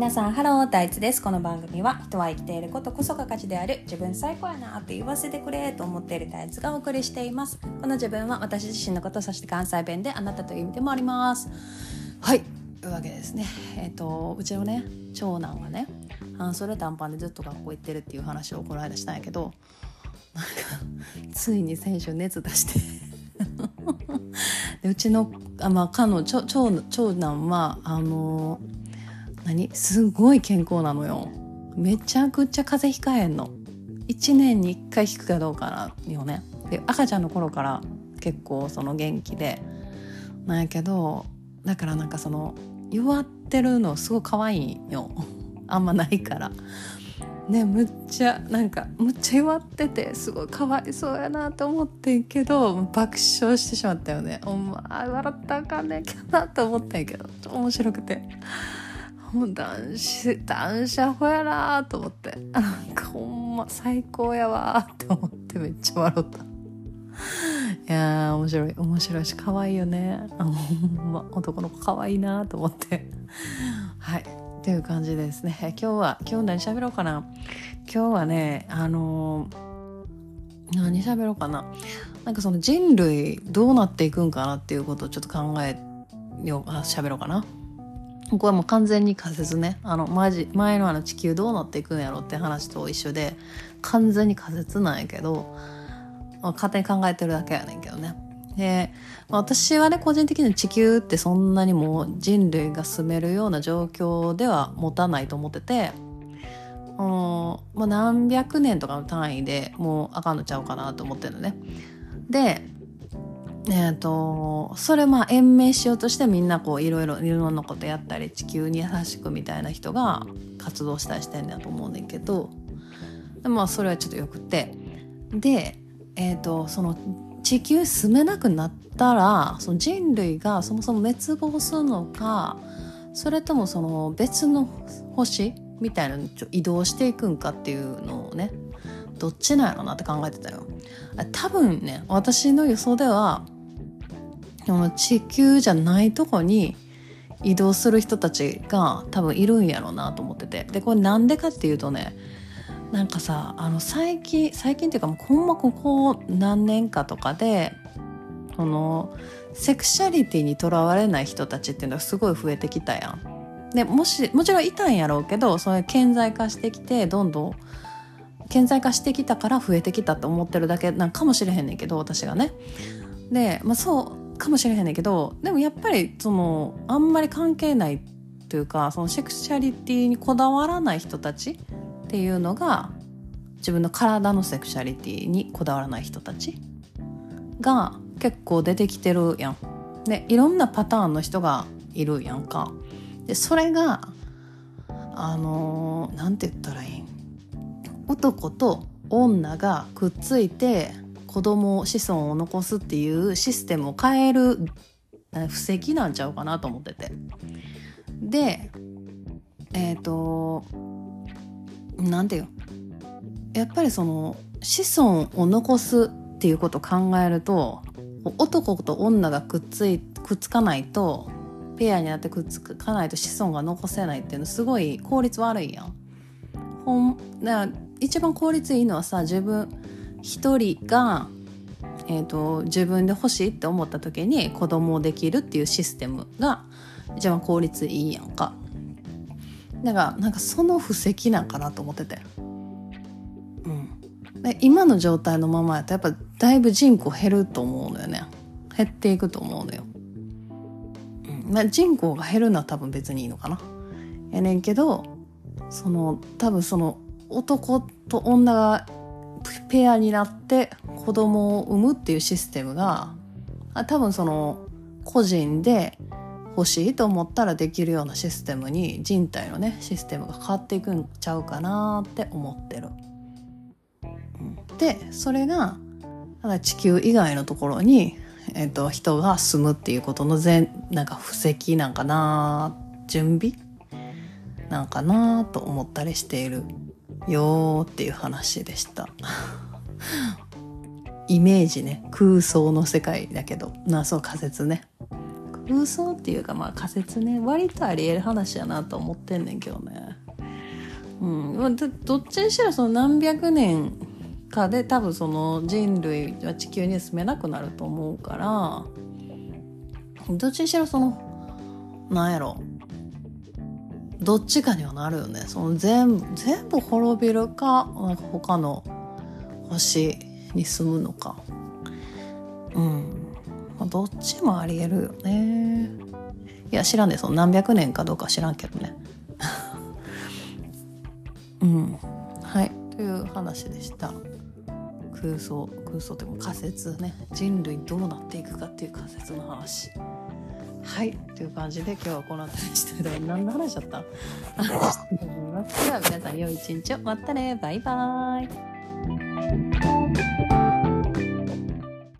皆さんハロー大地です。この番組は人は生きていることこそが価値である自分最高やなって言わせてくれと思っている大地がお送りしています。この自分は私自身のことそして関西弁であなたという意味でもあります。はい。というわけですね。えっ、とうちのね長男がね半袖短パンでずっと学校行ってるっていう話をこの間したんやけどなんかついに先週熱出して。でうちのあ、まあ、彼女長長男はあの何？すごい健康なのよ。めちゃくちゃ風邪ひかへんの。1年に1回引くかどうかなよね。で赤ちゃんの頃から結構その元気で。なんやけどだからなんかその弱ってるのすごい可愛いよ。あんまないから。ねむっちゃなんかむっちゃ弱っててすごいかわいそうやなと思ってんけど爆笑してしまったよね。お前笑ったらあかんねんけどなと思ったんやけど。面白くて。もう男子男子アホやなと思って。なんかほんま最高やわって思ってめっちゃ笑った。いやー面白い。面白いし可愛いよね。ほんま。男の子可愛いなと思って。はい。っていう感じですね。今日は今日何喋ろうかな。今日はねあのー、何喋ろうかな。なんかその人類どうなっていくんかなっていうことをちょっと考えよう喋ろうかな。ここはもう完全に仮説ね。あのマジ前のあの地球どうなっていくんやろって話と一緒で完全に仮説なんやけど、まあ、勝手に考えてるだけやねんけどね。で、まあ、私はね個人的に地球ってそんなにもう人類が住めるような状況では持たないと思っててうんもう何百年とかの単位でもうあかんのちゃうかなと思ってるのね。でえーと、それまあ延命しようとしてみんなこういろいろいろんなことやったり地球に優しくみたいな人が活動したりしてんだと思うねんけどでまあそれはちょっとよくて。で、えーと、その地球住めなくなったらその人類がそもそも滅亡するのかそれともその別の星みたいなのに移動していくんかっていうのをねどっちなんやろなって考えてたよ。多分ね私の予想ではこの地球じゃないとこに移動する人たちが多分いるんやろうなと思っててでこれなんでかっていうとねなんかさあの最近最近っていうかもうほんまここ何年かとかでこのセクシャリティにとらわれない人たちっていうのがすごい増えてきたやん。でもしもちろんいたんやろうけどそれ顕在化してきてどんどん顕在化してきたから増えてきたって思ってるだけなんかもしれへんねんけど私がね。で、まあ、そかもしれへんねんけどでもやっぱりそのあんまり関係ないというかそのセクシャリティにこだわらない人たちっていうのが自分の体のセクシャリティにこだわらない人たちが結構出てきてるやん。でいろんなパターンの人がいるやんか。でそれがあの何て言ったらいいん？男と女がくっついて子供子孫を残すっていうシステムを変える布石なんちゃうかなと思ってて。でえっ、ー、となんていうやっぱりその子孫を残すっていうことを考えると男と女がくっついくっつかないとペアになってくっつかないと子孫が残せないっていうのすごい効率悪いやん。ほんだから一番効率いいのはさ自分一人が、えーと、自分で欲しいって思った時に子供をできるっていうシステムが一番効率いいやんか。だからなんかその布石なんかなと思ってて。うん、で今の状態のままやとやっぱだいぶ人口減ると思うのよね。減っていくと思うのよ。うん、人口が減るのは多分別にいいのかな。やねんけどその多分その男と女がペアになって子供を産むっていうシステムが多分その個人で欲しいと思ったらできるようなシステムに人体のねシステムが変わっていくんちゃうかなって思ってる。でそれが地球以外のところに、えーと、人が住むっていうことの全なんか布石なんかな準備なんかなと思ったりしているよっていう話でした。イメージね。空想の世界だけど。なそう仮説ね。空想っていうかまあ仮説ね。割とありえる話やなと思ってんねんけどね。うん。まどっちにしろその何百年かで多分その人類は地球に住めなくなると思うからどっちにしろそのなんやろ。どっちかにはなるよね。その全部全部滅びるかなんか他の星に住むのか。うん、まあ、どっちもありえるよね。いや知らんね。その何百年かどうか知らんけどね。うん。はい。という話でした。空想空想っても仮説ね。人類どうなっていくかっていう仮説の話。はいという感じで今日はこの辺りにしてる何の話だった？では皆さん良い一日を。またね。バイバイ